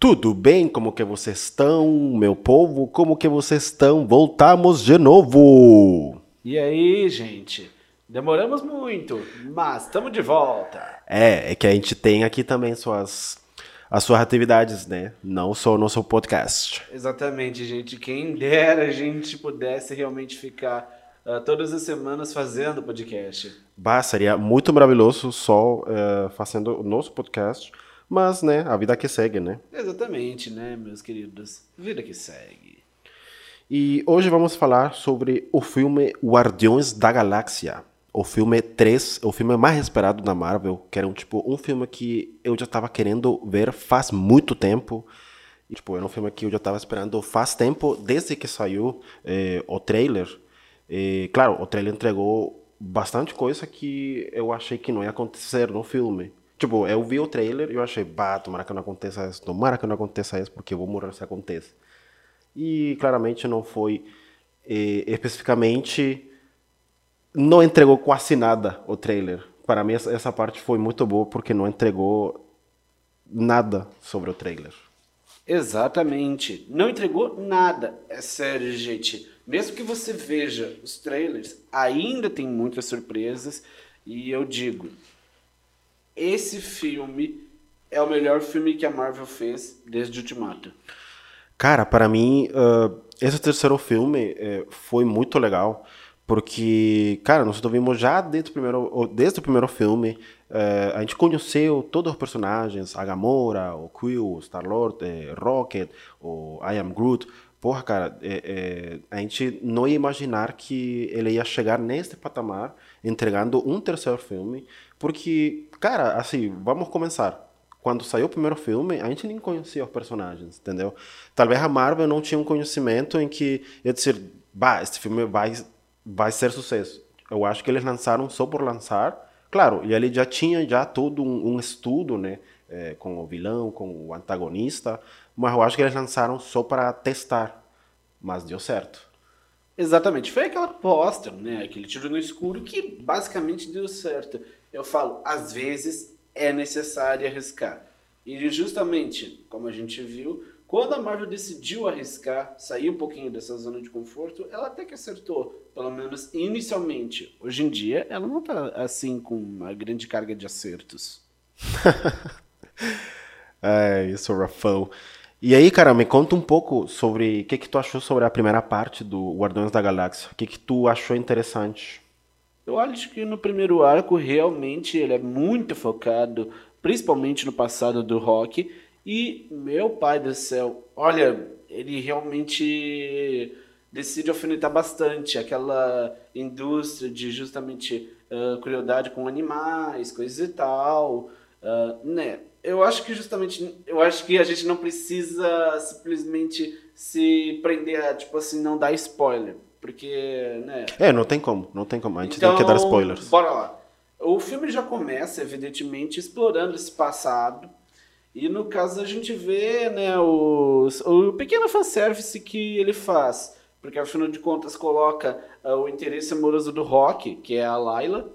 Tudo bem? Como que vocês estão, meu povo? Como que vocês estão? Voltamos de novo! E aí, gente? Demoramos muito, mas estamos de volta. É, é que a gente tem aqui também suas as suas atividades, né? Não só o nosso podcast. Exatamente, gente. Quem dera a gente pudesse realmente ficar uh, todas as semanas fazendo podcast. Bah, seria muito maravilhoso só uh, fazendo o nosso podcast. Mas, né, a vida que segue, né? Exatamente, né, meus queridos? Vida que segue. E hoje vamos falar sobre o filme Guardiões da Galáxia. O filme 3, o filme mais esperado da Marvel, que era um, tipo, um filme que eu já estava querendo ver faz muito tempo. E, tipo, era um filme que eu já estava esperando faz tempo, desde que saiu eh, o trailer. E, claro, o trailer entregou bastante coisa que eu achei que não ia acontecer no filme. Tipo, eu vi o trailer e eu achei, bah, tomara que não aconteça isso, tomara que não aconteça isso, porque eu vou morrer se aconteça. E claramente não foi eh, especificamente. Não entregou quase nada o trailer. Para mim, essa, essa parte foi muito boa porque não entregou nada sobre o trailer. Exatamente. Não entregou nada. É sério, gente. Mesmo que você veja os trailers, ainda tem muitas surpresas. E eu digo, esse filme é o melhor filme que a Marvel fez desde Ultimato. Cara, para mim, uh, esse terceiro filme uh, foi muito legal, porque, cara, nós vimos já desde o primeiro, desde o primeiro filme, uh, a gente conheceu todos os personagens, a Gamora, o Quill, o Star-Lord, eh, Rocket, o I Am Groot. Porra, cara, a gente não ia imaginar que ele ia chegar neste patamar, entregando um terceiro filme, porque, cara, assim, vamos começar quando saiu o primeiro filme, a gente nem conhecia os personagens, entendeu? Talvez a Marvel não tinha um conhecimento em que ia dizer, bah, este filme vai, vai ser sucesso. Eu acho que eles lançaram só por lançar. Claro, e ele já tinha já todo um, um estudo, né? É, com o vilão, com o antagonista, mas eu acho que eles lançaram só para testar, mas deu certo. Exatamente, foi aquela aposta, né? Aquele tiro no escuro que basicamente deu certo. Eu falo, às vezes é necessário arriscar. E justamente, como a gente viu, quando a Marvel decidiu arriscar, sair um pouquinho dessa zona de conforto, ela até que acertou, pelo menos inicialmente. Hoje em dia, ela não está assim com uma grande carga de acertos. é, isso, Rafão. E aí, cara, me conta um pouco sobre o que, que tu achou sobre a primeira parte do Guardiões da Galáxia. O que, que tu achou interessante? Eu acho que no primeiro arco realmente ele é muito focado, principalmente no passado do Rock. E meu pai do céu, olha, ele realmente decide alfinetar bastante aquela indústria de justamente uh, crueldade com animais, coisas e tal, uh, né? Eu acho que justamente, eu acho que a gente não precisa simplesmente se prender a, tipo assim, não dar spoiler. Porque, né? É, não tem como, não tem como. A gente então, tem que dar então, spoilers. Bora lá. O filme já começa, evidentemente, explorando esse passado. E no caso a gente vê, né, o, o pequeno fanservice que ele faz. Porque afinal de contas coloca uh, o interesse amoroso do Rock, que é a Layla.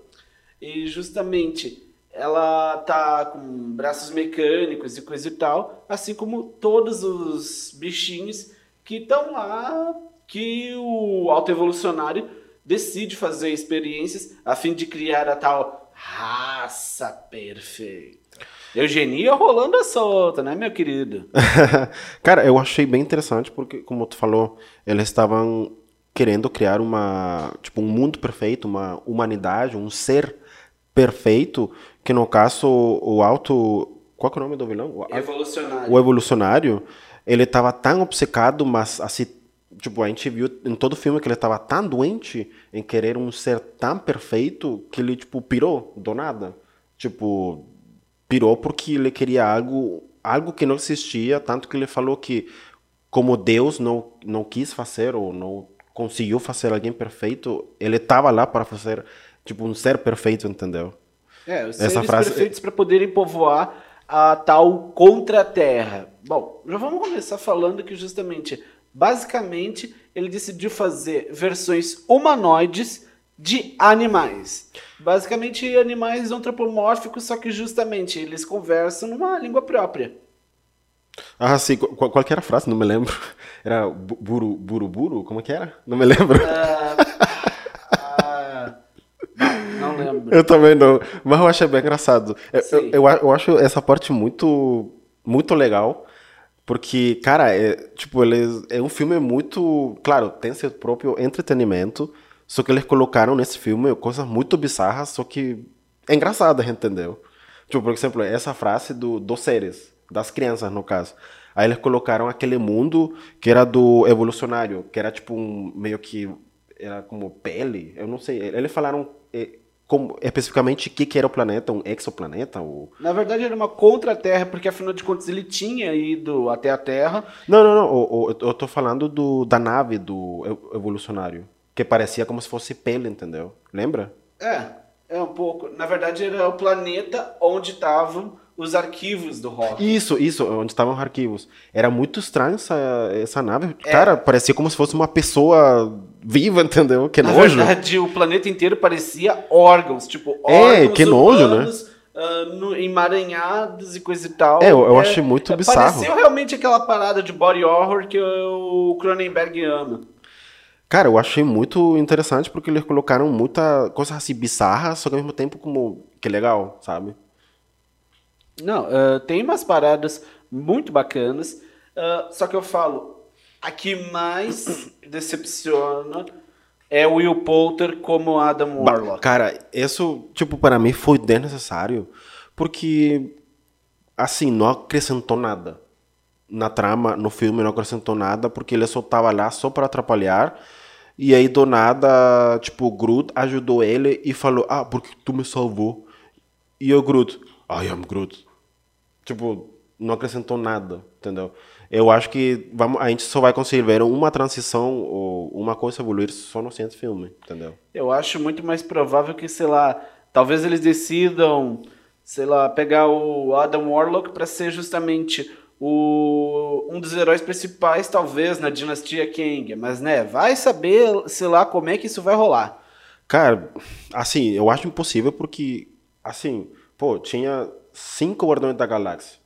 E justamente ela tá com braços mecânicos e coisa e tal, assim como todos os bichinhos que estão lá que o autoevolucionário decide fazer experiências a fim de criar a tal raça perfeita. Eugenia rolando a solta, né, meu querido? Cara, eu achei bem interessante porque, como tu falou, eles estavam querendo criar uma, tipo, um mundo perfeito, uma humanidade, um ser perfeito, que no caso o auto, qual é o nome do vilão? O evolucionário. O evolucionário, ele estava tão obcecado, mas assim Tipo, a gente viu em todo filme que ele estava tão doente em querer um ser tão perfeito que ele, tipo, pirou do nada. Tipo, pirou porque ele queria algo, algo que não existia, tanto que ele falou que como Deus não, não quis fazer ou não conseguiu fazer alguém perfeito, ele estava lá para fazer, tipo, um ser perfeito, entendeu? É, os Essa frase... perfeitos para poderem povoar a tal contra-terra. Bom, já vamos começar falando que justamente Basicamente, ele decidiu fazer versões humanoides de animais. Basicamente, animais antropomórficos, só que justamente eles conversam numa língua própria. Ah, sim. Qual, qual que era a frase? Não me lembro. Era bu- buru, buru, buru? Como que era? Não me lembro. Ah, ah, não lembro. Eu também não. Mas eu achei bem engraçado. Eu, eu, eu acho essa parte muito, muito legal. Porque, cara, é, tipo, eles, é um filme muito. Claro, tem seu próprio entretenimento. Só que eles colocaram nesse filme coisas muito bizarras, só que é engraçada, entendeu? Tipo, por exemplo, essa frase do, dos seres, das crianças, no caso. Aí eles colocaram aquele mundo que era do evolucionário, que era tipo um meio que era como pele, eu não sei. Eles falaram eh, como, especificamente o que, que era o planeta, um exoplaneta? Ou... Na verdade, era uma contra-terra, porque afinal de contas ele tinha ido até a Terra. Não, não, não. o- o- eu tô falando do, da nave do evolucionário, que parecia como se fosse pele, entendeu? Lembra? É, é um pouco. Na verdade, era o planeta onde estavam os arquivos do rock. Isso, isso, onde estavam os arquivos. Era muito estranho essa, essa nave. Cara, parecia como se fosse uma pessoa viva, entendeu? Que Na nojo. verdade, o planeta inteiro parecia órgãos, tipo, É, órgãos que nojo, né? ah, no- emaranhados e coisa e tal. É, eu- eu achei muito bizarro. Pareceu realmente aquela parada de body horror que o Cronenberg ama. Cara, eu achei muito interessante porque eles colocaram muita coisa assim bizarra, só que ao mesmo tempo como que legal, sabe? Não, ah, tem umas paradas muito bacanas, ah, só que eu falo, a que mais decepciona é Will Poulter como Adam Warlock. Cara, isso, tipo, para mim foi desnecessário, porque, assim, não acrescentou nada. Na trama, no filme, não acrescentou nada, porque ele só tava lá só para atrapalhar. E aí, do nada, tipo, o Groot ajudou ele e falou, ah, porque tu me salvou. E o Groot, I am Groot. Tipo, não acrescentou nada, entendeu? Eu acho que vamos, a gente só vai conseguir ver uma transição ou uma coisa evoluir só no ciente filme, entendeu? Eu acho muito mais provável que, sei lá, talvez eles decidam, sei lá, pegar o Adam Warlock para ser justamente o, um dos heróis principais, talvez, na dinastia Kang. Mas, né, vai saber, sei lá, como é que isso vai rolar. Cara, assim, eu acho impossível porque, assim, pô, tinha cinco Guardiões da Galáxia.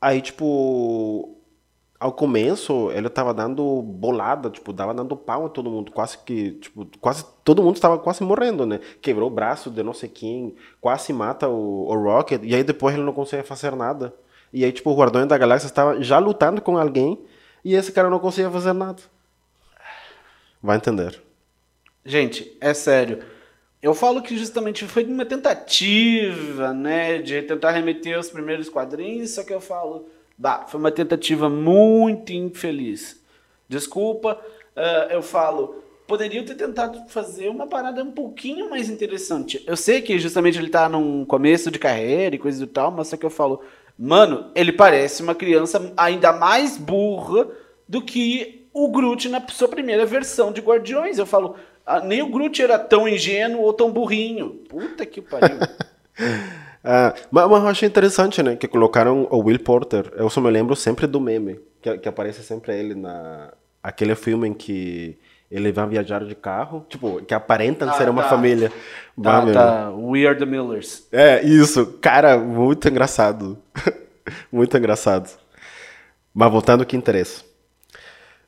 Aí, tipo, ao começo, ele tava dando bolada, tipo, dava dando pau a todo mundo, quase que, tipo, quase todo mundo estava quase morrendo, né? Quebrou o braço de não sei quem, quase mata o, o Rocket, e aí depois ele não consegue fazer nada. E aí, tipo, o Guardiões da Galáxia estava já lutando com alguém, e esse cara não conseguia fazer nada. Vai entender. Gente, é sério. Eu falo que justamente foi uma tentativa, né, de tentar remeter aos primeiros quadrinhos, só que eu falo, bah, foi uma tentativa muito infeliz. Desculpa, ah, eu falo, poderiam ter tentado fazer uma parada um pouquinho mais interessante. Eu sei que justamente ele tá num começo de carreira e coisa do tal, mas só que eu falo, mano, ele parece uma criança ainda mais burra do que o Groot na sua primeira versão de Guardiões. Eu falo, ah, nem o Groot era tão ingênuo ou tão burrinho. Puta que pariu. Ah, mas, mas eu achei interessante, né? Que colocaram o Will Porter. Eu só me lembro sempre do meme, que, que aparece sempre ele na aquele filme em que ele vai viajar de carro, tipo, que aparentam Ah, ser uma tá. família. Bah, tá, meu. tá. We are the Millers. É, isso. Cara, muito engraçado. muito engraçado. Mas voltando ao que interessa.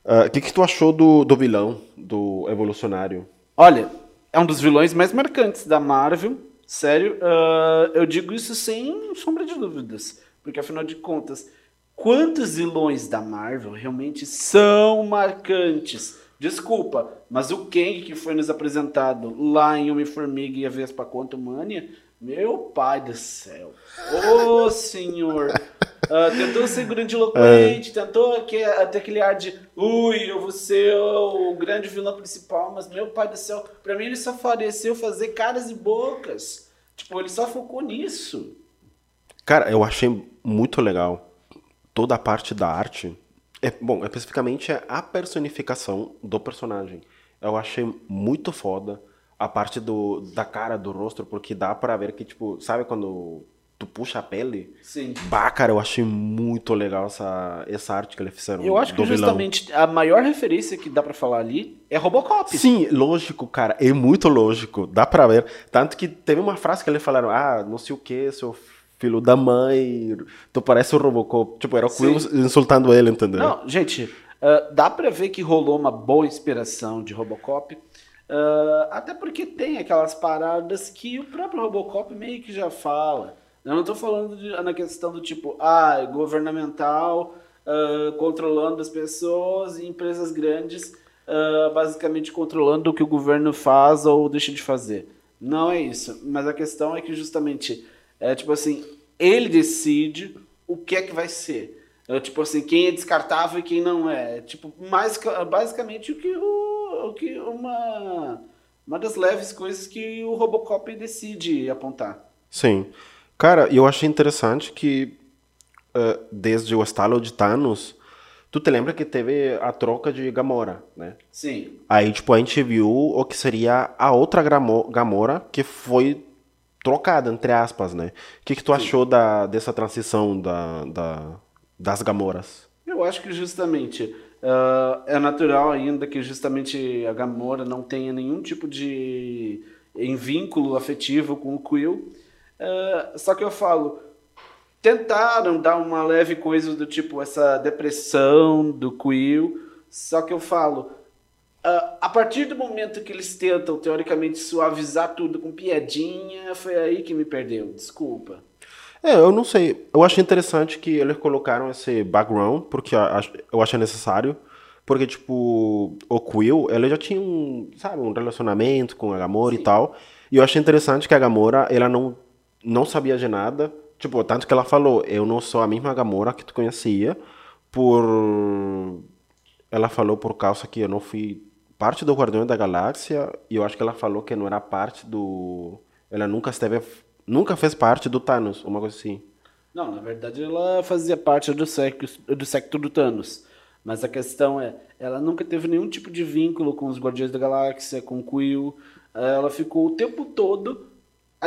Ah, O que, que tu achou do, do vilão, do evolucionário? Olha, é um dos vilões mais marcantes da Marvel. Sério, ah, eu digo isso sem sombra de dúvidas. Porque afinal de contas, quantos vilões da Marvel realmente são marcantes? Desculpa, mas o Kang que foi nos apresentado lá em Homem-Formiga e a Vespa Quantumania, meu pai do céu. Ô senhor! Ah, tentou ser grandiloquente, tentou que- ter aquele ar de ui, eu vou ser o grande vilão principal, mas meu pai do céu, pra mim ele só faleceu fazer caras e bocas. Tipo, ele só focou nisso. Cara, eu achei muito legal toda a parte da arte. É, bom, especificamente a personificação do personagem. Eu achei muito foda a parte do, da cara, do rosto, porque dá pra ver que, tipo, sabe quando tu puxa a pele? Sim. Bah, cara, eu achei muito legal essa, essa arte que eles fizeram Eu acho que vilão. justamente a maior referência que dá pra falar ali é Robocop. Sim, lógico, cara. É muito lógico. Dá pra ver. Tanto que teve uma frase que eles falaram, ah, não sei o que, seu filho da mãe, tu parece o Robocop. Tipo, era o Quill insultando ele, entendeu? Não, gente, uh, dá pra ver que rolou uma boa inspiração de Robocop. Uh, até porque tem aquelas paradas que o próprio Robocop meio que já fala. Eu não estou falando de, na questão do tipo, ah, governamental, uh, controlando as pessoas e empresas grandes uh, basicamente controlando o que o governo faz ou deixa de fazer. Não é isso. Mas a questão é que justamente é tipo assim, ele decide o que é que vai ser. É, tipo assim, quem é descartável e quem não é. Tipo, mais basicamente o que, o, o que uma, uma das leves coisas que o Robocop decide apontar. Sim. Cara, eu achei interessante que uh, desde o estalo de Thanos, Tu te lembra que teve a troca de Gamora, né? Sim. Aí, tipo, a gente viu o que seria a outra Gamora que foi trocada, entre aspas, né? O que, que tu Sim. achou da, dessa transição da, da, das Gamoras? Eu acho que justamente uh, é natural ainda que justamente a Gamora não tenha nenhum tipo de em vínculo afetivo com o Quill. Uh, só que eu falo, tentaram dar uma leve coisa do tipo essa depressão do Quill, só que eu falo, uh, a partir do momento que eles tentam teoricamente suavizar tudo com piadinha, foi aí que me perdeu, desculpa. É, eu não sei. Eu achei interessante que eles colocaram esse background, porque eu achei necessário. Porque, tipo, o Quill, ele já tinha um, sabe, um relacionamento com a Gamora Sim. e tal. E eu achei interessante que a Gamora, ela não, não sabia de nada. Tipo, tanto que ela falou, eu não sou a mesma Gamora que tu conhecia, por... Ela falou por causa que eu não fui parte do Guardião da Galáxia, e eu acho que ela falou que não era parte do... Ela nunca esteve... Nunca fez parte do Thanos, uma coisa assim. Não, na verdade ela fazia parte do secto, do secto do Thanos. Mas a questão é, ela nunca teve nenhum tipo de vínculo com os Guardiões da Galáxia, com o Quill. Ela ficou o tempo todo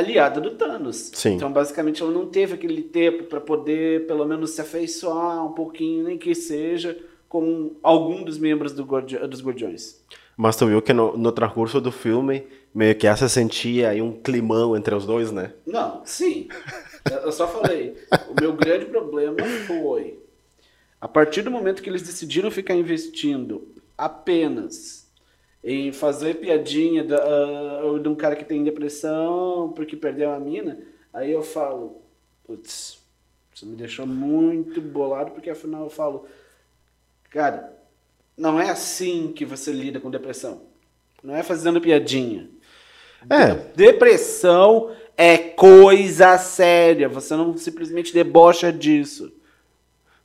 aliada do Thanos. Sim. Então, basicamente, ela não teve aquele tempo para poder, pelo menos, se afeiçoar um pouquinho, nem que seja, com algum dos membros do Guardi dos Guardiões. Mas tu viu que no, no transcurso do filme, meio que essa sentia aí um climão entre os dois, né? Não, sim. Eu só falei. o meu grande problema foi, a partir do momento que eles decidiram ficar investindo apenas em fazer piadinha da, uh, de um cara que tem depressão porque perdeu a mina, aí eu falo, putz, isso me deixou muito bolado, porque afinal eu falo, cara, não é assim que você lida com depressão. Não é fazendo piadinha. É. Depressão é coisa séria. Você não simplesmente debocha disso.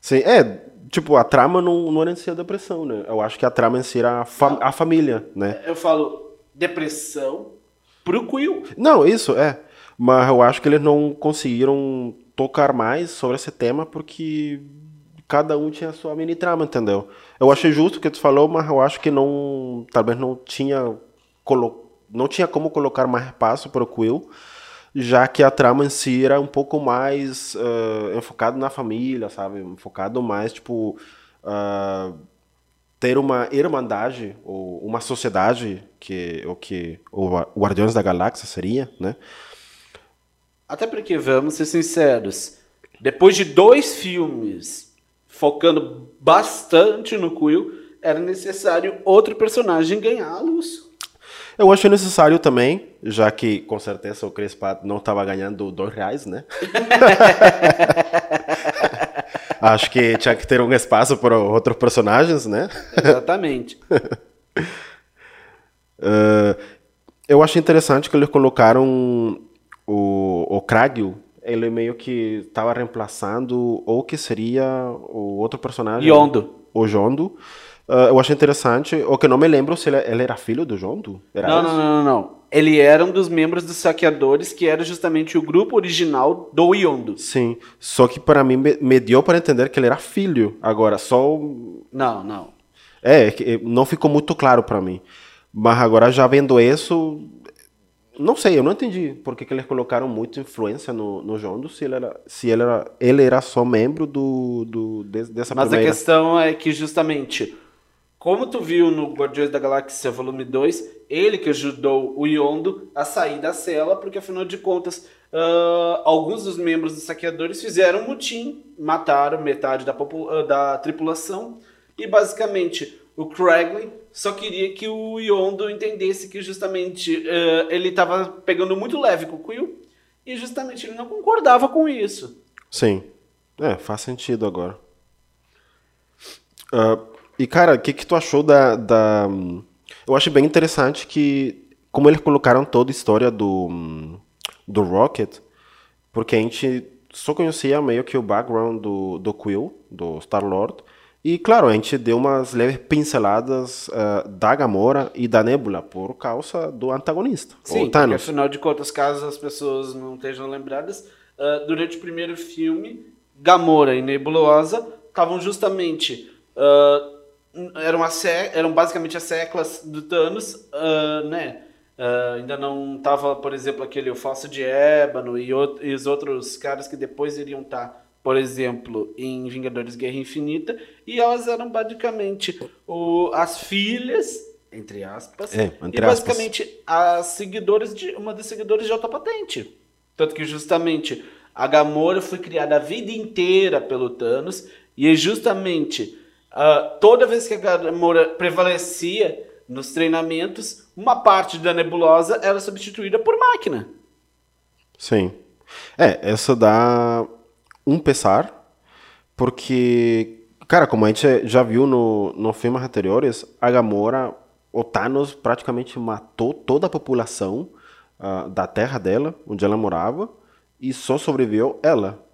Sim, é tipo, a trama não, não era em si a depressão, né? Eu acho que a trama em si era a, fa a família, né? Eu falo depressão pro Quill. Não, isso, é. Mas eu acho que eles não conseguiram tocar mais sobre esse tema porque cada um tinha a sua mini trama, entendeu? Eu achei justo o que tu falou, mas eu acho que não, talvez não tinha colo não tinha como colocar mais espaço para o Quill já que a trama em si era um pouco mais uh, enfocado na família, sabe? Enfocado mais, tipo, uh, ter uma irmandade, ou uma sociedade, que o que o Guardiões da Galáxia seria, né? Até porque, vamos ser sinceros, depois de dois filmes focando bastante no Quill, era necessário outro personagem ganhar a luz. Eu achei necessário também, já que com certeza o Crespa não estava ganhando dois reais, né? Acho que tinha que ter um espaço para outros personagens, né? Exatamente. uh, eu achei interessante que eles colocaram o, o Kragil, ele meio que estava reemplaçando o que seria o outro personagem. Yondo. O Jondo. Uh, eu achei interessante. O que eu não me lembro se ele, ele era filho do Jondo? Era não, não, não, não, Ele era um dos membros dos saqueadores, que era justamente o grupo original do Yondo. Sim. Só que para mim me, me deu para entender que ele era filho. Agora, só. Não, não. É, não ficou muito claro para mim. Mas agora já vendo isso, não sei, eu não entendi por que, que eles colocaram muita influência no, no Jondo se ele era, se ele era, ele era só membro do, do dessa Mas primeira... a questão é que justamente como tu viu no Guardiões da Galáxia Volume 2, ele que ajudou o Yondo a sair da cela, porque afinal de contas, uh, alguns dos membros dos saqueadores fizeram um mutim, mataram metade da, uh, da tripulação e basicamente o Craigley só queria que o Yondo entendesse que justamente uh, ele estava pegando muito leve com o Quill e justamente ele não concordava com isso. Sim. É, faz sentido agora. Uh, e, cara, o que, que tu achou da, da. Eu acho bem interessante que, como eles colocaram toda a história do, do Rocket, porque a gente só conhecia meio que o background do, do Quill, do Star-Lord, e, claro, a gente deu umas leves pinceladas uh, da Gamora e da Nebula por causa do antagonista, Sim, o Thanos. porque afinal de contas, caso as pessoas não estejam lembradas, uh, durante o primeiro filme, Gamora e Nebulosa estavam justamente... Uh, eram, a eram basicamente as seclas do Thanos, né? ainda não estava, por exemplo, aquele o Falso de Ébano e, e, os outros caras que depois iriam estar... Tá por exemplo, em Vingadores Guerra Infinita, e elas eram basicamente o, as filhas, entre aspas, é, entre e basicamente aspas. as seguidoras de uma das seguidoras de alta patente. Tanto que justamente a Gamora foi criada a vida inteira pelo Thanos, e justamente uh, toda vez que a Gamora prevalecia nos treinamentos, uma parte da nebulosa era substituída por máquina. Sim. É, essa dá um pesar, porque, cara, como a gente já viu no, no filmes anteriores, a Gamora, o Thanos praticamente matou toda a população uh, da terra dela, onde ela morava, e só sobreviveu ela.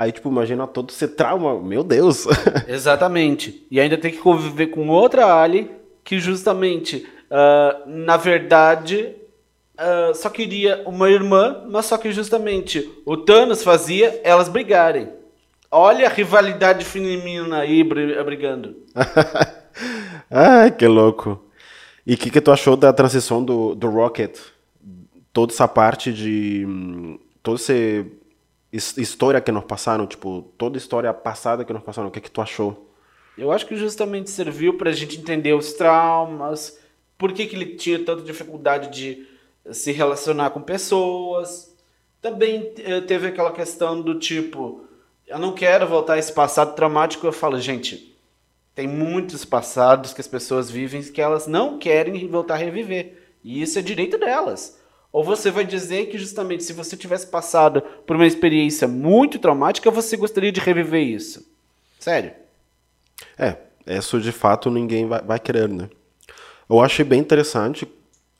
Aí, tipo, imagina todo esse trauma, meu Deus. Exatamente. E ainda tem que conviver com outra Ali que justamente, uh, na verdade, uh, só queria uma irmã, mas só que justamente o Thanos fazia elas brigarem. Olha a rivalidade feminina aí brigando. Ai, que louco. E o que, que tu achou da transição do, do Rocket? Toda essa parte de. Toda essa história que nós passaram, tipo, toda história passada que nós passaram, o que, que tu achou? Eu acho que justamente serviu para a gente entender os traumas, por que, que ele tinha tanta dificuldade de se relacionar com pessoas. Também eh, teve aquela questão do tipo, eu não quero voltar a esse passado traumático. Eu falo, gente, tem muitos passados que as pessoas vivem que elas não querem voltar a reviver. E isso é direito delas. Ou você vai dizer que justamente se você tivesse passado por uma experiência muito traumática, você gostaria de reviver isso. Sério. É, isso de fato ninguém vai, vai querer, né? Eu achei bem interessante,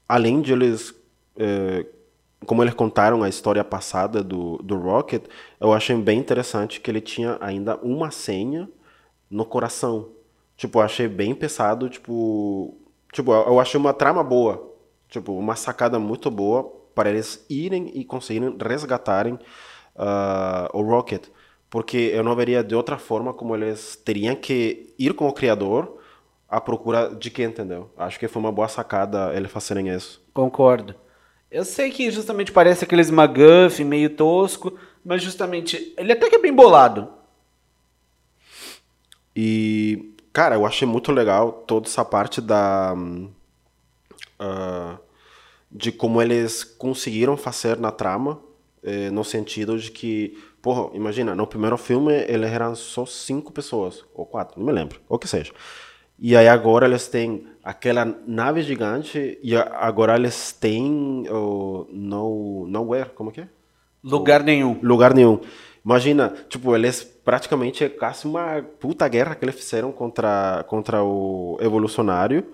além de eles é, como eles contaram a história passada do, do Rocket, eu achei bem interessante que ele tinha ainda uma senha no coração. Tipo, eu achei bem pesado, tipo... Tipo, eu achei uma trama boa. Tipo, uma sacada muito boa para eles irem e conseguirem resgatarem uh, o Rocket. Porque eu não veria de outra forma como eles teriam que ir com o criador à procura de quem, entendeu? Acho que foi uma boa sacada eles fazerem isso. Concordo. Eu sei que justamente parece aqueles McGuffin meio tosco, mas justamente ele até que é bem bolado. E, cara, eu achei muito legal toda essa parte da. Uh, de como eles conseguiram fazer na trama, eh, no sentido de que, porra, imagina, no primeiro filme eles eram só cinco pessoas, ou quatro, não me lembro, ou que seja. E aí agora eles têm aquela nave gigante e agora eles têm o no, nowhere, como que é? Lugar nenhum. Lugar nenhum. Imagina, tipo, eles praticamente é quase uma puta guerra que eles fizeram contra, contra o evolucionário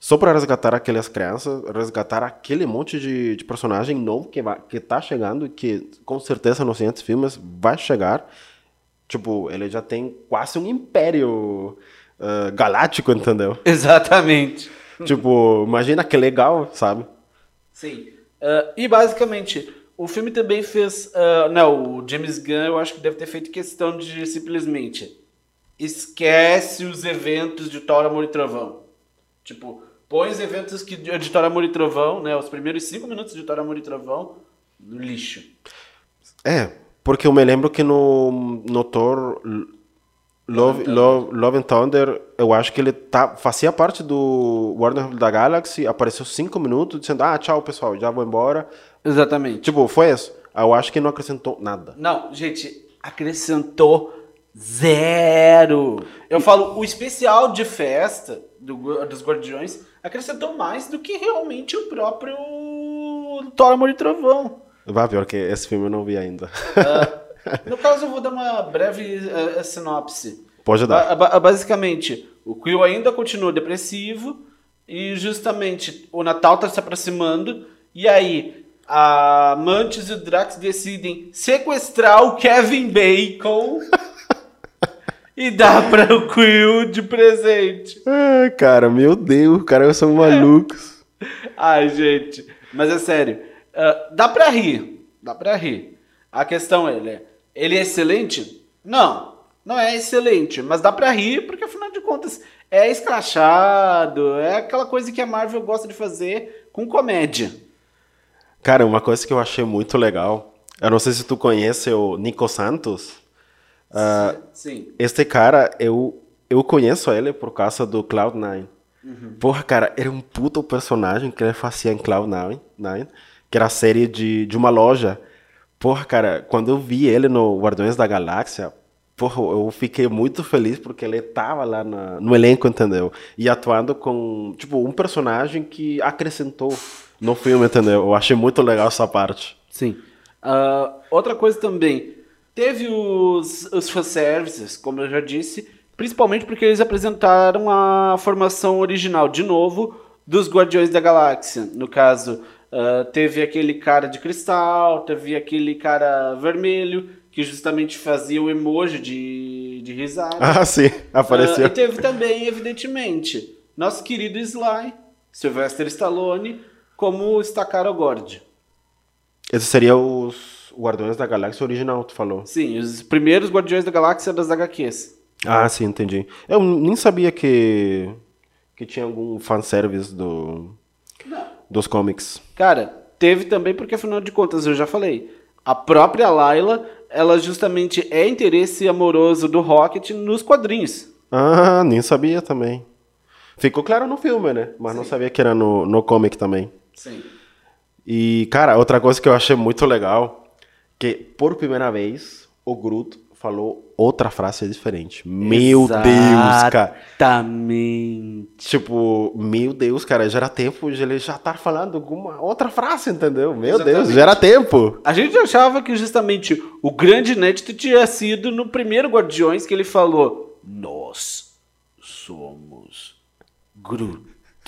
só para resgatar aquelas crianças, resgatar aquele monte de, de personagem novo que, vai, que tá chegando e que com certeza nos seguintes filmes vai chegar. Tipo, ele já tem quase um império uh, galáctico, entendeu? Exatamente. tipo, imagina que legal, sabe? Sim. Uh, e basicamente, o filme também fez. Uh, não, o James Gunn eu acho que deve ter feito questão de simplesmente esquece os eventos de Thor, Amor e Trovão. Tipo, põe os eventos que, de Thor, Amor e Trovão, né? Os primeiros cinco minutos de Thor, Amor e Trovão no lixo. É, porque eu me lembro que no, no Thor Love, Love, Love and Thunder, eu acho que ele tá, fazia parte do Warner da Galaxy, apareceu cinco minutos dizendo, ah, tchau pessoal, já vou embora. Exatamente. Tipo, foi isso. Eu acho que não acrescentou nada. Não, gente, acrescentou zero. Eu falo, o especial de festa do- dos Guardiões acrescentou mais do que realmente o próprio Thor Amor e Trovão. Vá, pior que esse filme eu não vi ainda. Ah, no caso, eu vou dar uma breve eh, sinopse. Pode dar. Ba- basicamente, o Quill ainda continua depressivo e justamente o Natal está se aproximando e aí a Mantis e o Drax decidem sequestrar o Kevin Bacon e dar para o Quill de presente. Ai, cara, meu Deus, caras são malucos. Ai, gente, mas é sério, ah, dá pra rir, dá pra rir. A questão é, ele é, ele é excelente? Não, não é excelente, mas dá pra rir porque afinal de contas é escrachado, é aquela coisa que a Marvel gosta de fazer com comédia. Cara, uma coisa que eu achei muito legal, eu não sei se tu conhece o Nico Santos. Ah, Sim. Este cara, eu, eu conheço ele por causa do Cloud9. Porra, cara, era um puto personagem que ele fazia em Cloud9, Nine, que era a série de, de uma loja. Porra, cara, quando eu vi ele no Guardiões da Galáxia, porra, eu fiquei muito feliz porque ele tava lá na- no elenco, entendeu? E atuando com, tipo, um personagem que acrescentou no filme, entendeu? Eu achei muito legal essa parte. Sim. Ah, outra coisa também, teve os, os fanservices, como eu já disse, principalmente porque eles apresentaram a formação original, de novo, dos Guardiões da Galáxia. No caso, ah, teve aquele cara de cristal, teve aquele cara vermelho, que justamente fazia o emoji de, de risada. Ah, sim, apareceu. Ah, e teve também, evidentemente, nosso querido Sly, Sylvester Stallone, como Stacarogord. Esse seria os Guardiões da Galáxia original, tu falou. Sim, os primeiros Guardiões da Galáxia das HQs. Ah, sim, entendi. Eu nem sabia que, que tinha algum fanservice do, dos comics. Cara, teve também porque, afinal de contas, eu já falei, a própria Layla, ela justamente é interesse amoroso do Rocket nos quadrinhos. Ah, nem sabia também. Ficou claro no filme, né? Mas não sabia que era no, no comic também. Sim. E, cara, outra coisa que eu achei muito legal, que por primeira vez o Groot falou outra frase diferente. Meu Deus, cara. Exatamente. Tipo, meu Deus, cara, já era tempo de ele já estar falando alguma outra frase, entendeu? Meu Deus, Exatamente. já era tempo. A gente achava que justamente o grande inédito tinha sido no primeiro Guardiões que ele falou: Nós somos Groot.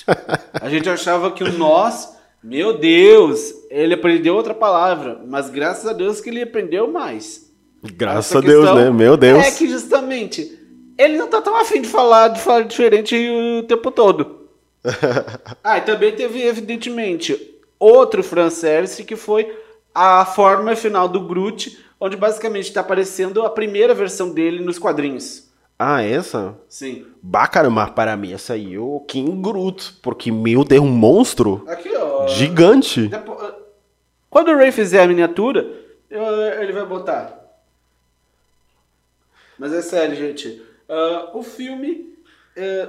A gente achava que o nós, meu Deus, ele aprendeu outra palavra, mas graças a Deus que ele aprendeu mais. Graças a Deus, né? Meu Deus. É que justamente ele não tá tão afim de falar, de falar diferente o tempo todo. ah, e também teve, evidentemente, outro fanservice que foi a forma final do Groot, onde basicamente está aparecendo a primeira versão dele nos quadrinhos. Ah, essa? Sim. Bah, mas para mim essa aí é o King Groot. Porque, meu Deus, um monstro Aqui, ó. gigante. Depo- Quando o Ray fizer a miniatura, eu- ele vai botar. Mas é sério, gente. Ah, o filme, é,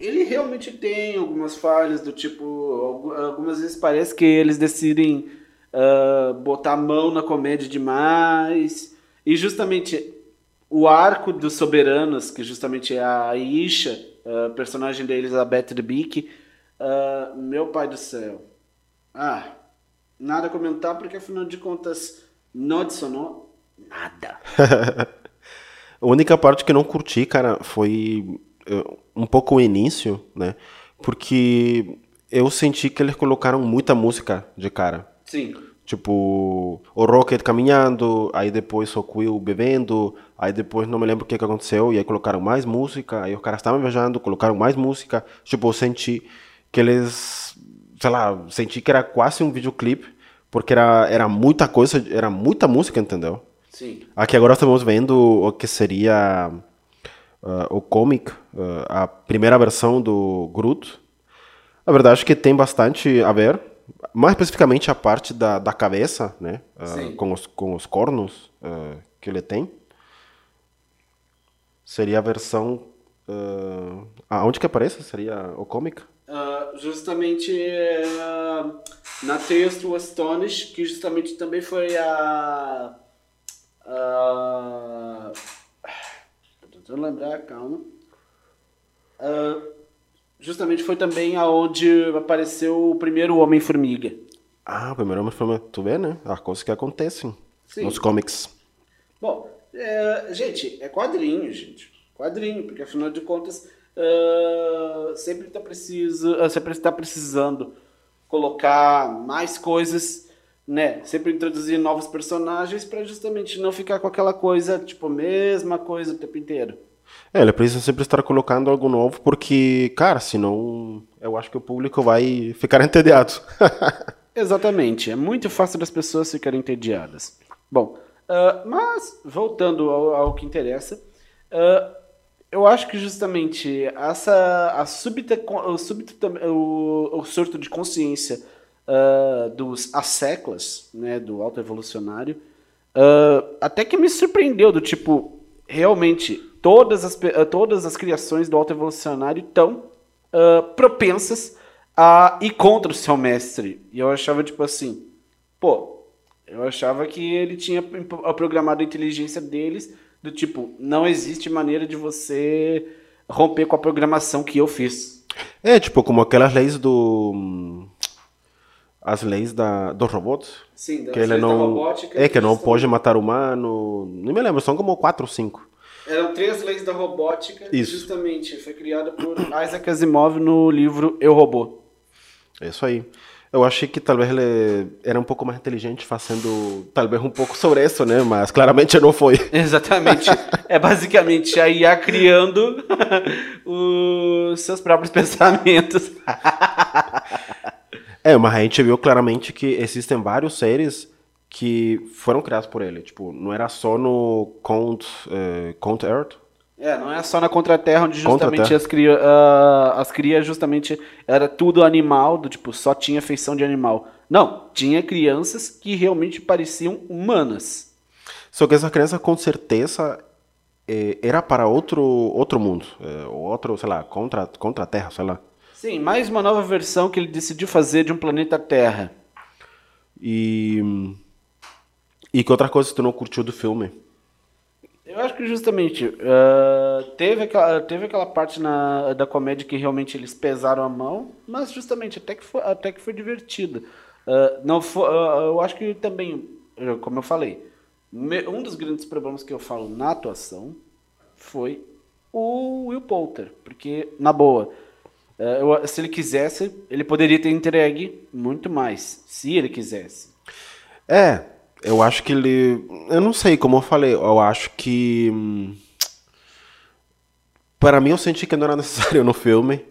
ele realmente tem algumas falhas do tipo, algu- algumas vezes parece que eles decidem ah, botar a mão na comédia demais. E justamente o arco dos soberanos, que justamente é a Isha, a personagem da Elizabeth Debicki, ah, meu pai do céu. Ah, nada a comentar, porque afinal de contas não adicionou nada. A única parte que eu não curti, cara, foi eh, um pouco o início, né? Porque eu senti que eles colocaram muita música de cara. Sim. Tipo, o Rocket caminhando, aí depois o Quill bebendo, aí depois não me lembro o que, que aconteceu, e aí colocaram mais música, aí os caras estavam viajando, colocaram mais música. Tipo, eu senti que eles, sei lá, senti que era quase um videoclipe, porque era, era muita coisa, era muita música, entendeu? Sim. Aqui agora estamos vendo o que seria ah, o comic, ah, a primeira versão do Groot. Na verdade, acho que tem bastante a ver, mais especificamente a parte da, da cabeça, né? Sim. com, os, com os cornos que ele tem. Seria a versão. ah, aonde que aparece? Seria o comic? Ah, justamente é, Na Tales to Astonish, que justamente também foi a. a tô tentando lembrar, calma. Uh, justamente foi também aonde apareceu o primeiro Homem-Formiga. Ah, o primeiro Homem-Formiga. Tu vê, né? As coisas que acontecem Sim. nos comics. Bom, é, gente, é quadrinho, gente. Quadrinho, porque afinal de contas uh, sempre está preciso, sempre está precisando colocar mais coisas, né? Sempre introduzir novos personagens para justamente não ficar com aquela coisa, tipo, mesma coisa o tempo inteiro. É, ele precisa sempre estar colocando algo novo, porque, cara, senão eu acho que o público vai ficar entediado. Exatamente, é muito fácil das pessoas ficarem entediadas. Bom, uh, mas voltando ao, ao que interessa, uh, eu acho que justamente essa a súbita, o, súbito, o, o surto de consciência uh, dos asseclas, né, do alto evolucionário, uh, até que me surpreendeu do tipo realmente todas as, todas as criações do alto evolucionário estão propensas a ir contra o seu mestre. E eu achava tipo assim, pô, eu achava que ele tinha programado a inteligência deles do tipo, não existe maneira de você romper com a programação que eu fiz. É, tipo, como aquelas leis do. As leis da, dos robots. Sim, que ele não, robótica. É, que não pode matar humano. Não me lembro, são como quatro ou cinco. Eram três leis da robótica. Isso. Justamente, foi criada por Isaac Asimov no livro Eu Robô. É isso aí. Eu achei que talvez ele era um pouco mais inteligente fazendo talvez um pouco sobre isso, né? Mas claramente não foi. Exatamente. é basicamente a IA criando os seus próprios pensamentos. é, mas a gente viu claramente que existem vários seres que foram criados por ele. Tipo, não era só no Count, uh, Count Earth, é, não é só na Contraterra onde justamente as crias, uh, as crias justamente era tudo animal, do tipo, só tinha feição de animal. Não, tinha crianças que realmente pareciam humanas. Só que essa criança com certeza eh, era para outro outro mundo, eh, outro, sei lá, contra contra a Terra, sei lá. Sim, mais uma nova versão que ele decidiu fazer de um planeta Terra. E e que outra coisa que tu não curtiu do filme? Eu acho que justamente uh, teve, aquela, teve aquela parte na, da comédia que realmente eles pesaram a mão, mas justamente até que foi, até que foi divertida. Uh, não foi, uh, eu acho que também, como eu falei, me, um dos grandes problemas que eu falo na atuação foi o Will Poulter, porque, na boa, eu, se ele quisesse, ele poderia ter entregue muito mais, se ele quisesse. É, eu acho que ele. Eu não sei, como eu falei, eu acho que. Para mim, eu senti que não era necessário no filme.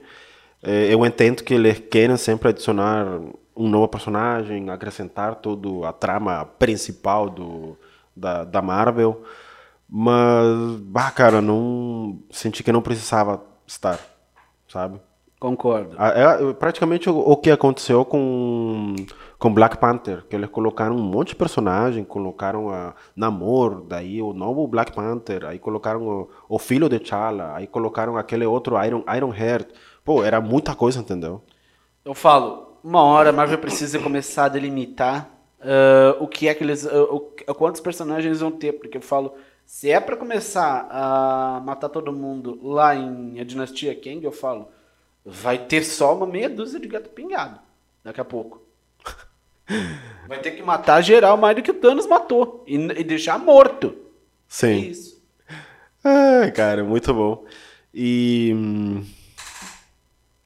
É, eu entendo que eles querem sempre adicionar um novo personagem, acrescentar toda a trama principal do, da, da Marvel. Mas, bah, cara, não senti que não precisava estar, sabe? Concordo. É, praticamente o, que aconteceu com com Black Panther, que eles colocaram um monte de personagem, colocaram a Namor, daí o novo Black Panther, aí colocaram o, o filho de T'Challa, aí colocaram aquele outro Iron, Iron Heart. Pô, era muita coisa, entendeu? Eu falo, uma hora a Marvel precisa começar a delimitar uh, o que é que eles. Uh, o, quantos personagens vão ter, porque eu falo. Se é para começar a matar todo mundo lá em A Dinastia Kang, eu falo, vai ter só uma meia dúzia de gato pingado daqui a pouco. Vai ter que matar geral mais do que o Thanos matou. E, e deixar morto. Sim. É isso. Ah, cara, muito bom. E. Hum,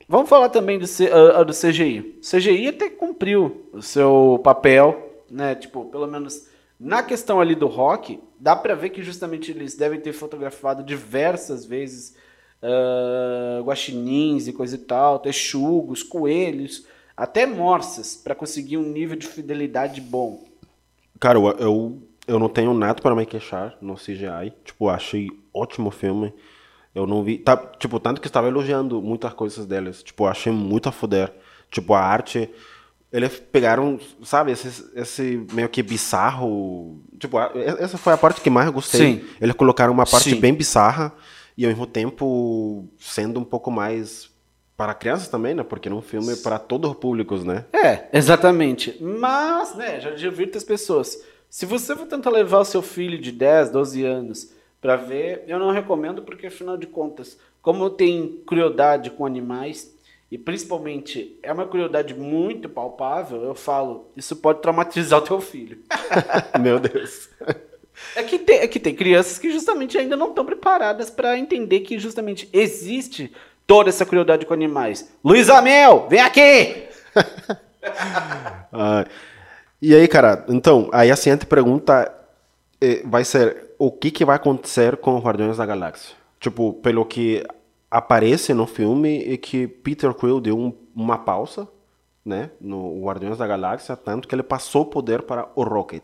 Vamos falar também do, C, uh, do CGI. O CGI até cumpriu o seu papel, né? Tipo, pelo menos na questão ali do rock, dá pra ver que justamente eles devem ter fotografado diversas vezes uh, guaxinins e coisa e tal, texugos, coelhos, até morsas, para conseguir um nível de fidelidade bom. Cara, eu, eu, eu não tenho nada para me queixar no CGI. Tipo, achei ótimo filme. Eu não vi. Tá, tipo, tanto que estava elogiando muitas coisas deles. Tipo, achei muito a foder. Tipo, a arte. Eles pegaram, sabe, esse, esse meio que bizarro. Tipo, essa foi a parte que mais gostei. Sim. Eles colocaram uma parte Sim. bem bizarra e ao mesmo tempo sendo um pouco mais para crianças também, né? Porque é um filme para todos os públicos, né? É, exatamente. Mas, né, já divirta as pessoas. Se você for tentar levar o seu filho de 10, 12 anos para ver, eu não recomendo porque afinal de contas, como tem crueldade com animais e principalmente é uma crueldade muito palpável, eu falo, isso pode traumatizar o teu filho. Meu Deus. É que, tem, é que tem crianças que justamente ainda não estão preparadas para entender que justamente existe toda essa crueldade com animais. Luiz Amel, vem aqui! ah, e aí, cara, então, aí a seguinte pergunta eh, vai ser: o que, que vai acontecer com os Guardiões da Galáxia? Tipo, pelo que aparece no filme, e que Peter Quill deu um, uma pausa, né, no Guardiões da Galáxia, tanto que ele passou o poder para o Rocket.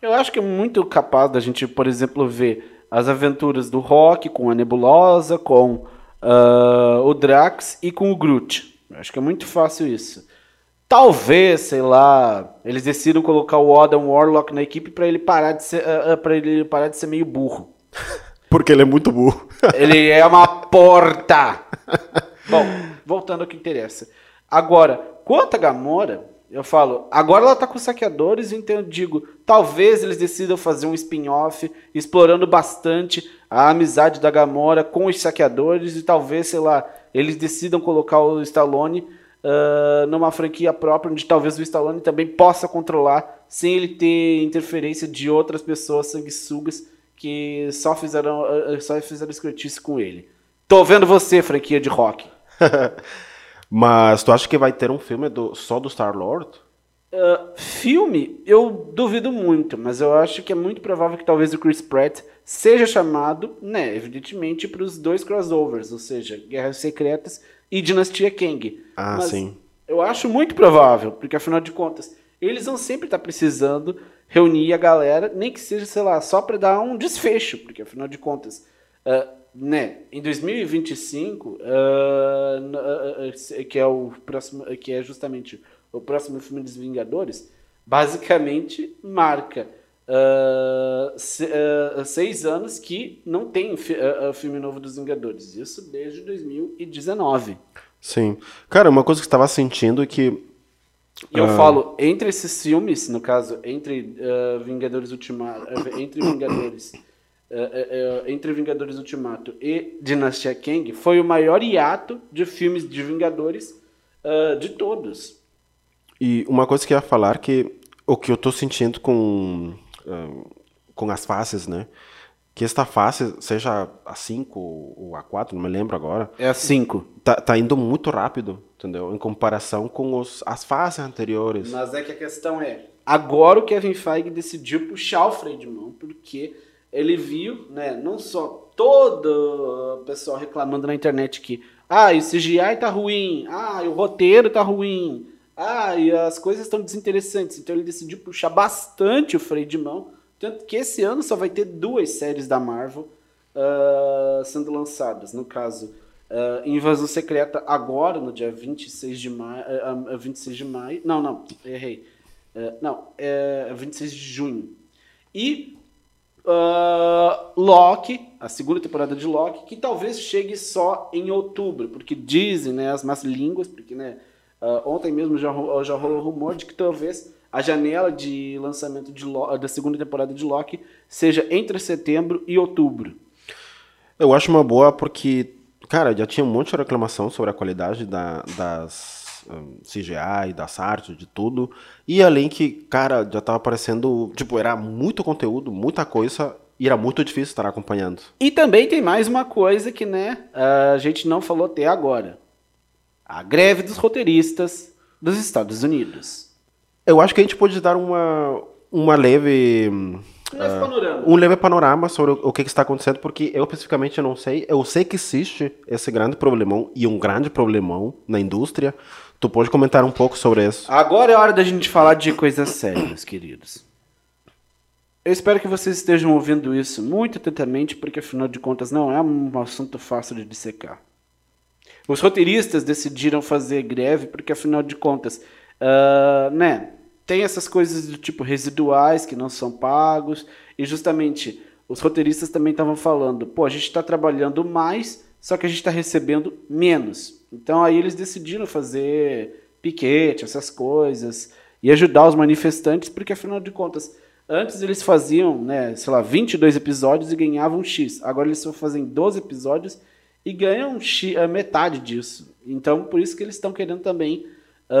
Eu acho que é muito capaz da gente, por exemplo, ver as aventuras do Rock com a Nebulosa, com uh, o Drax e com o Groot. Acho que é muito fácil isso. Talvez, sei lá, eles decidam colocar o Adam Warlock na equipe para ele parar de ser, uh, uh, para ele parar de ser meio burro. Porque ele é muito burro. ele é uma porta. Bom, voltando ao que interessa. Agora, quanto a Gamora, eu falo, agora ela tá com saqueadores, então eu digo, talvez eles decidam fazer um spin-off explorando bastante a amizade da Gamora com os saqueadores e talvez, sei lá, eles decidam colocar o Stallone uh, numa franquia própria, onde talvez o Stallone também possa controlar sem ele ter interferência de outras pessoas sanguessugas que só fizeram, uh, só fizeram escrotice com ele. Tô vendo você, franquia de rock. Mas tu acha que vai ter um filme do, só do Star-Lord? Uh, filme, eu duvido muito, mas eu acho que é muito provável que talvez o Chris Pratt seja chamado, né, evidentemente, para os dois crossovers, ou seja, Guerras Secretas e Dinastia Kang. Ah, mas sim. Eu acho muito provável, porque afinal de contas, eles vão sempre estar precisando reunir a galera, nem que seja, sei lá, só para dar um desfecho, porque afinal de contas, uh, né, em 2025, uh, uh, que é o próximo, que é justamente o próximo filme dos Vingadores, basicamente marca uh, se, seis anos que não tem fi, filme novo dos Vingadores. Isso desde 2019. Sim. Cara, uma coisa que estava sentindo é que e eu falo, entre esses filmes, no caso, entre Vingadores Ultimato, entre Vingadores é, é, entre Vingadores Ultimato e Dinastia Kang foi o maior hiato de filmes de Vingadores uh, de todos. E uma coisa que eu ia falar que o que eu estou sentindo com com as faces, né? Que esta fase, seja a 5 ou a 4, não me lembro agora. É a 5. Tá, tá indo muito rápido, entendeu? Em comparação com os, as fases anteriores. Mas é que a questão é, agora o Kevin Feige decidiu puxar o freio de mão, porque ele viu, né, não só todo o pessoal reclamando na internet que ah, o CGI tá ruim, ah, o roteiro tá ruim, ah, e as coisas estão desinteressantes. Então ele decidiu puxar bastante o freio de mão, tanto que esse ano só vai ter duas séries da Marvel uh, sendo lançadas. No caso, uh, Invasão Secreta agora, no dia 26 de maio, uh, 26 de maio, não, não, errei. Uh, não, é 26 de junho. E uh, Loki, a segunda temporada de Loki, que talvez chegue só em outubro, porque dizem né, as más línguas, porque né, uh, ontem mesmo já, já rolou rumor de que talvez a janela de lançamento de da segunda temporada de Loki seja entre setembro e outubro. Eu acho uma boa porque, cara, já tinha um monte de reclamação sobre a qualidade da, das um, CGI, das artes, de tudo. E além que, cara, já tava aparecendo. Tipo, era muito conteúdo, muita coisa. E era muito difícil estar acompanhando. E também tem mais uma coisa que, né, a gente não falou até agora. A greve dos roteiristas dos Estados Unidos. Eu acho que a gente pode dar uma, uma leve. Um leve, uh, panorama. um leve panorama sobre o, o que, que, está acontecendo, porque eu especificamente não sei. Eu sei que existe esse grande problemão, e um grande problemão na indústria, Tu pode comentar um pouco sobre isso? Agora é hora da gente falar de coisas sérias, queridos. Eu espero que vocês estejam ouvindo isso muito atentamente, porque afinal de contas não é um assunto fácil de dissecar. Os roteiristas decidiram fazer greve porque afinal de contas, uh, né, tem essas coisas do tipo residuais que não são pagos e justamente os roteiristas também estavam falando, pô, a gente está trabalhando mais só que a gente está recebendo menos. Então aí eles decidiram fazer piquete, essas coisas, e ajudar os manifestantes, porque afinal de contas, antes eles faziam, né, sei lá, 22 episódios e ganhavam X. Agora eles só fazem 12 episódios e ganham a metade disso. Então por isso que eles estão querendo também uh,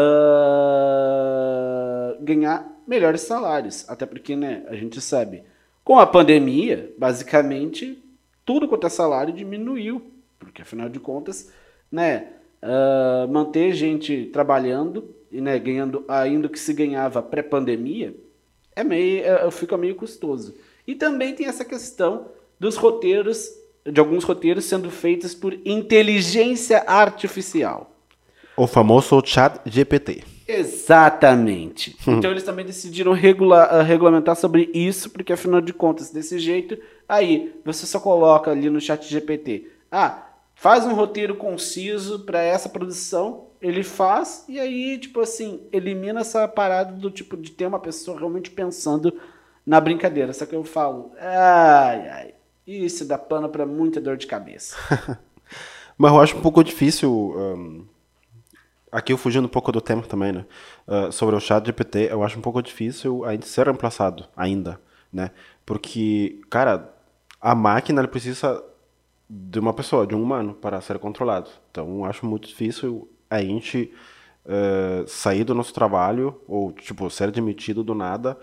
ganhar melhores salários. Até porque, né, a gente sabe, com a pandemia, basicamente, tudo quanto é salário diminuiu. Porque, afinal de contas, né, uh, manter gente trabalhando e né, ganhando ainda o que se ganhava pré-pandemia é meio, é, fica meio custoso. E também tem essa questão dos roteiros, de alguns roteiros sendo feitos por inteligência artificial. O famoso chat GPT. Exatamente. então eles também decidiram regular, uh, regulamentar sobre isso, porque afinal de contas, desse jeito, aí você só coloca ali no chat GPT, ah, faz um roteiro conciso para essa produção, ele faz, e aí, tipo assim, elimina essa parada do tipo de ter uma pessoa realmente pensando na brincadeira. Só que eu falo, ai, ai, isso dá pano para muita dor de cabeça. Mas eu acho um pouco difícil. Um aqui eu fugindo um pouco do tema também, né? Uh, sobre o chat GPT, eu acho um pouco difícil ainda ser reemplaçado, ainda, né? Porque, cara, a máquina precisa de uma pessoa, de um humano, para ser controlado. Então, acho muito difícil a gente uh, sair do nosso trabalho, ou, tipo, ser demitido do nada,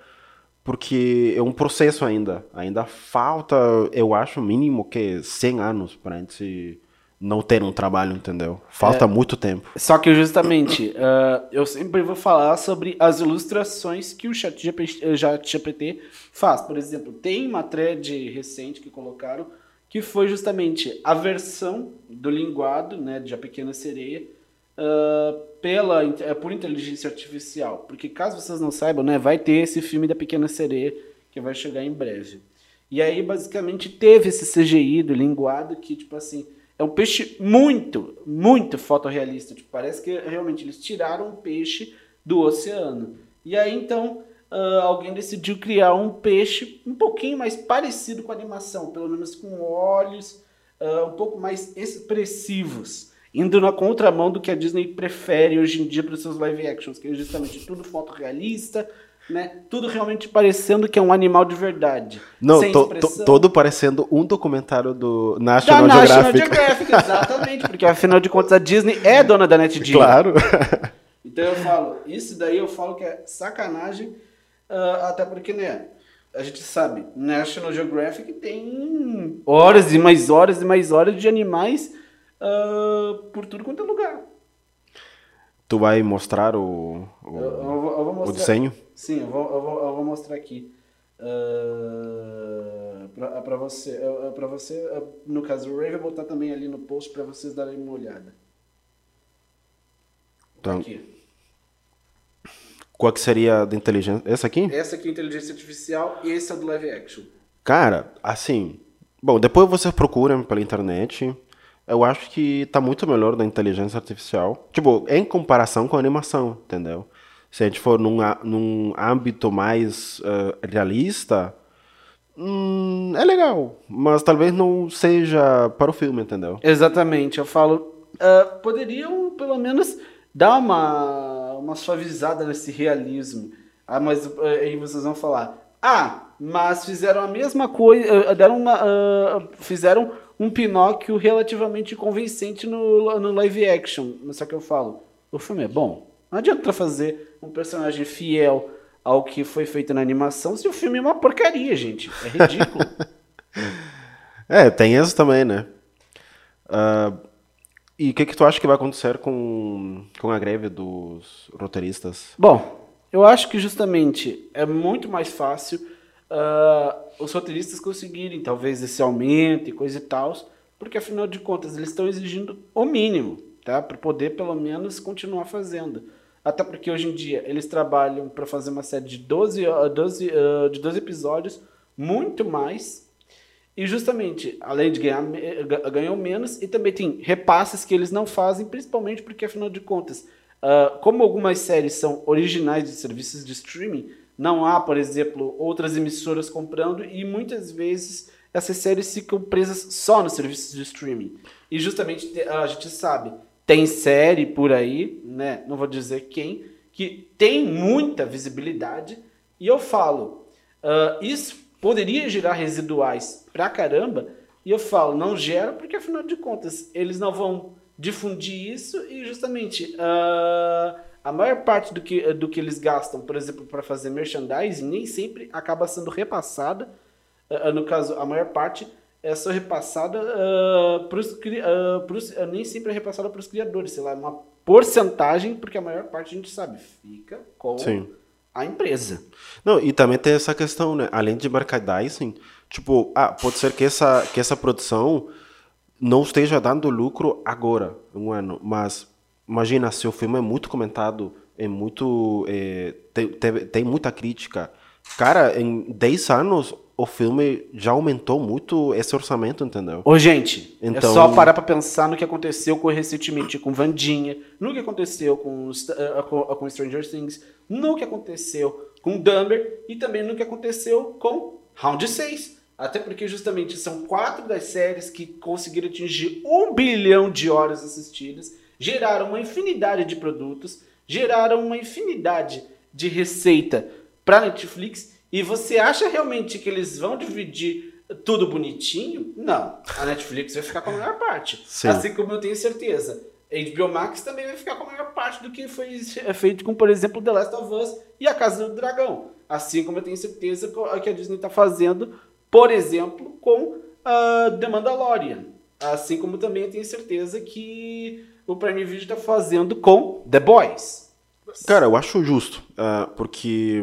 porque é um processo ainda. Ainda falta, eu acho, mínimo que 100 anos para a gente não ter um trabalho, entendeu? Falta é, muito tempo. Só que justamente, uh, eu sempre vou falar sobre as ilustrações que o ChatGPT eh, faz. Por exemplo, tem uma thread recente que colocaram que foi justamente a versão do linguado, né, de A Pequena Sereia, uh, pela, por inteligência artificial. Porque caso vocês não saibam, né, vai ter esse filme da Pequena Sereia que vai chegar em breve. E aí, basicamente, teve esse CGI do linguado que, tipo assim, é um peixe muito, muito fotorrealista. Tipo, parece que realmente eles tiraram um peixe do oceano. E aí então uh, alguém decidiu criar um peixe um pouquinho mais parecido com a animação, pelo menos com olhos uh, um pouco mais expressivos. Indo na contramão do que a Disney prefere hoje em dia para os seus live actions, que é justamente tudo fotorrealista, né? Tudo realmente parecendo que é um animal de verdade. Não, to, to, todo parecendo um documentário do National da Geographic. National Geographic, exatamente, porque afinal de contas a Disney é dona da NetGeo. Claro. Então eu falo, isso daí eu falo que é sacanagem, uh, até porque, né, a gente sabe, National Geographic tem horas e mais horas e mais horas de animais uh, por tudo quanto é lugar. Tu vai mostrar o, o, eu, eu vou, mostrar, o desenho? Sim, eu vou, eu vou, eu vou mostrar aqui. Uh, para você, uh, para você uh, no caso, o Ray vai botar também ali no post para vocês darem uma olhada. Então, aqui. Qual que seria a da inteligência? Essa aqui? Essa aqui é a inteligência artificial e esse é do live action. Cara, assim, bom, depois você procura pela internet eu acho que tá muito melhor da inteligência artificial. Tipo, em comparação com a animação, entendeu? Se a gente for num, num âmbito mais uh, realista, hum, é legal, mas talvez não seja para o filme, entendeu? Exatamente, eu falo. Uh, poderiam, pelo menos, dar uma, uma suavizada nesse realismo. Ah, mas uh, aí vocês vão falar. Ah, mas fizeram a mesma coisa, deram uma, fizeram um Pinóquio relativamente convincente no, no live action. Só que eu falo, o filme é bom. Não adianta fazer um personagem fiel ao que foi feito na animação se o filme é uma porcaria, gente. É ridículo. é, tem isso também, né? Uh, e o que, que tu acha que vai acontecer com, com a greve dos roteiristas? Bom, eu acho que justamente é muito mais fácil uh, os roteiristas conseguirem talvez esse aumento e coisa e tal, porque afinal de contas eles estão exigindo o mínimo, tá? Para poder pelo menos continuar fazendo. Até porque hoje em dia eles trabalham para fazer uma série de 12, 12, uh, de 12 episódios, muito mais. E justamente, além de ganhar, ganham menos, e também tem repasses que eles não fazem, principalmente porque, afinal de contas, uh, como algumas séries são originais de serviços de streaming, não há, por exemplo, outras emissoras comprando e muitas vezes essas séries ficam presas só nos serviços de streaming. E justamente a gente sabe, tem série por aí, né? Não vou dizer quem, que tem muita visibilidade. E eu falo, uh, isso poderia gerar residuais pra caramba. E eu falo, não gera, porque afinal de contas, eles não vão difundir isso e justamente uh, a maior parte do que, do que eles gastam, por exemplo, para fazer merchandising, nem sempre acaba sendo repassada. Uh, no caso, a maior parte é só repassada uh, pros, uh, pros, nem sempre é repassada para os criadores, sei lá, uma porcentagem, porque a maior parte a gente sabe, fica com Sim. a empresa. Não, e também tem essa questão, né? Além de merchandising, tipo, ah, pode ser que essa, que essa produção não esteja dando lucro agora, um ano, mas imagina se o filme é muito comentado, é muito é, tem, tem, tem, muita crítica. Cara, em 10 anos o filme já aumentou muito esse orçamento, entendeu? Ô, gente, é então... é só parar pra pensar no que aconteceu com, recentemente com Vandinha, no que aconteceu com, uh, com, com Stranger Things, no que aconteceu com Dumber e também no que aconteceu com Round 6. Até porque justamente são quatro das séries que conseguiram atingir um bilhão de horas assistidas, geraram uma infinidade de produtos, geraram uma infinidade de receita para Netflix. E você acha realmente que eles vão dividir tudo bonitinho? Não. A Netflix vai ficar com a maior parte. Sim. Assim como eu tenho certeza. A HBO Max também vai ficar com a maior parte do que foi feito com, por exemplo, The Last of Us e A Casa do Dragão. Assim como eu tenho certeza que a Disney está fazendo por exemplo, com uh, The Mandalorian. Assim como também tenho certeza que o Prime Video está fazendo com The Boys. Cara, eu acho justo, uh, porque,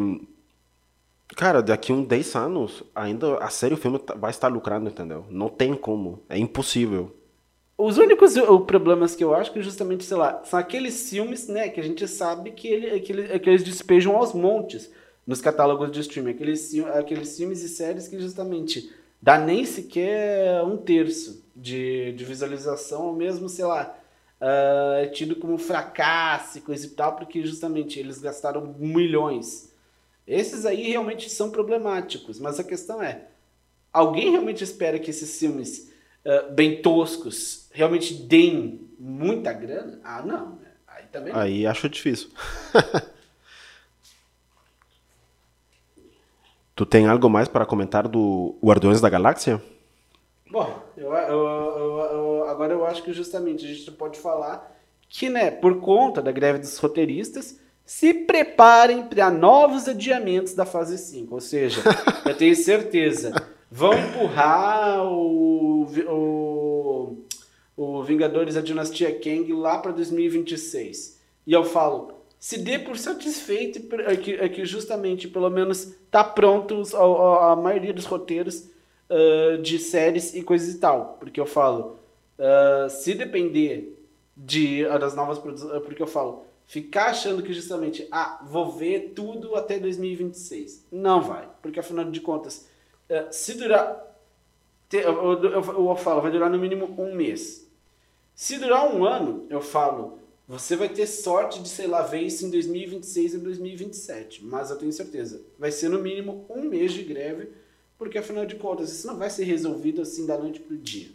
cara, daqui uns 10 anos, ainda a série o filme tá, vai estar lucrando, entendeu? Não tem como, é impossível. Os únicos problemas que eu acho que justamente, sei lá, são aqueles filmes, né, que a gente sabe que, ele, que, ele, que eles despejam aos montes nos catálogos de streaming. Aqueles, aqueles filmes e séries que justamente dá nem sequer um terço de, de visualização, ou mesmo, sei lá, uh, é tido como fracasso e coisa e tal, porque justamente eles gastaram milhões. Esses aí realmente são problemáticos, mas a questão é, alguém realmente espera que esses filmes uh, bem toscos realmente deem muita grana? Ah, não. Né? Aí também. Aí acho difícil. Tu tem algo mais para comentar do Guardiões da Galáxia? Bom, eu, eu, eu, agora eu acho que justamente a gente pode falar que, né, por conta da greve dos roteiristas, se preparem para novos adiamentos da fase 5. Ou seja, eu tenho certeza, vão empurrar o, o, o Vingadores da Dinastia Kang lá para 2026. E eu falo, se dê por satisfeito é que, é que justamente, pelo menos, está pronto a, a, maioria dos roteiros uh, de séries e coisas e tal. Porque eu falo, uh, se depender de, uh, das novas produções, porque eu falo, ficar achando que justamente, ah, vou ver tudo até 2026. Não vai, porque afinal de contas, se durar, eu, eu, eu, eu falo, vai durar no mínimo um mês. Se durar um ano, eu falo, você vai ter sorte de, sei lá, ver isso em 2026 e 2027. Mas eu tenho certeza, vai ser no mínimo um mês de greve, porque afinal de contas, isso não vai ser resolvido assim da noite pro dia.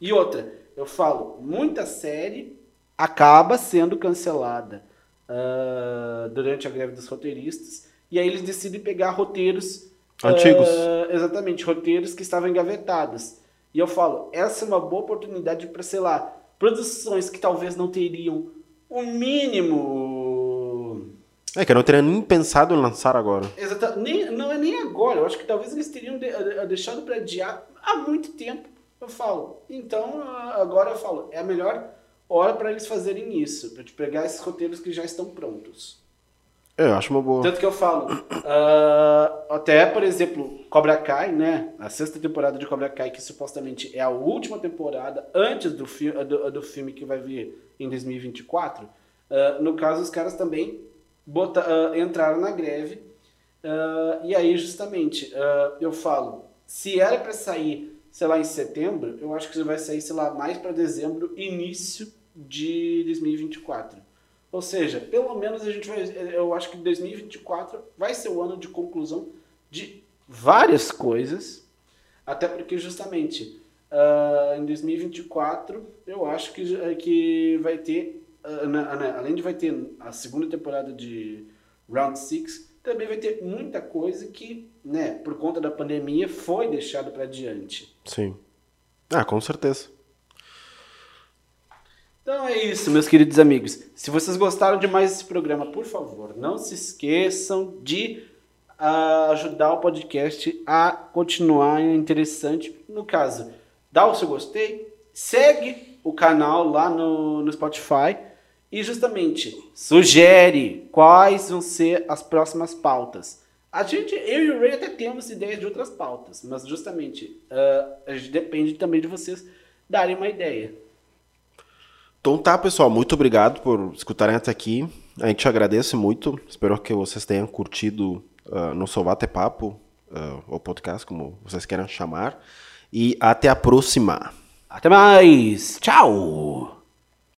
E outra, eu falo, muita série acaba sendo cancelada uh, durante a greve dos roteiristas, e aí eles decidem pegar roteiros antigos. Uh, exatamente, roteiros que estavam engavetados. E eu falo, essa é uma boa oportunidade para, sei lá, produções que talvez não teriam o mínimo. É, que eu não teria nem pensado em lançar agora. Exato. Nem, não é nem agora. Eu acho que talvez eles teriam de, deixado para adiar há muito tempo. Eu falo. Então, agora eu falo. É a melhor hora para eles fazerem isso. Para te pegar esses roteiros que já estão prontos. É, eu acho uma boa. Tanto que eu falo. Uh, até, por exemplo, Cobra Kai, né? A sexta temporada de Cobra Kai, que supostamente é a última temporada antes do, fi do, do filme que vai vir em 2024, uh, no caso, os caras também bota, uh, entraram na greve. E aí, justamente, eu falo, se era para sair, sei lá, em setembro, eu acho que vai sair, sei lá, mais para dezembro, início de 2024. Ou seja, pelo menos a gente vai, eu acho que 2024 vai ser o ano de conclusão de várias coisas. Até porque, justamente, uh, em 2024, eu acho que, que vai ter, uh, além de vai ter a segunda temporada de Round 6, também vai ter muita coisa que, né, por conta da pandemia, foi deixada para diante. Sim. Ah, com certeza. Então é isso, meus queridos amigos. Se vocês gostaram de mais esse programa, por favor, não se esqueçam de uh, ajudar o podcast a continuar interessante. No caso, dá o seu gostei, segue o canal lá no, no Spotify e justamente sugere quais vão ser as próximas pautas. A gente, eu e o Ray até temos ideias de outras pautas, mas justamente uh, depende também de vocês darem uma ideia. Então tá, pessoal, muito obrigado por escutarem até aqui. A gente agradece muito. Espero que vocês tenham curtido uh, nosso bate-papo, uh, ou podcast, como vocês queiram chamar. E até a próxima. Até mais. Tchau.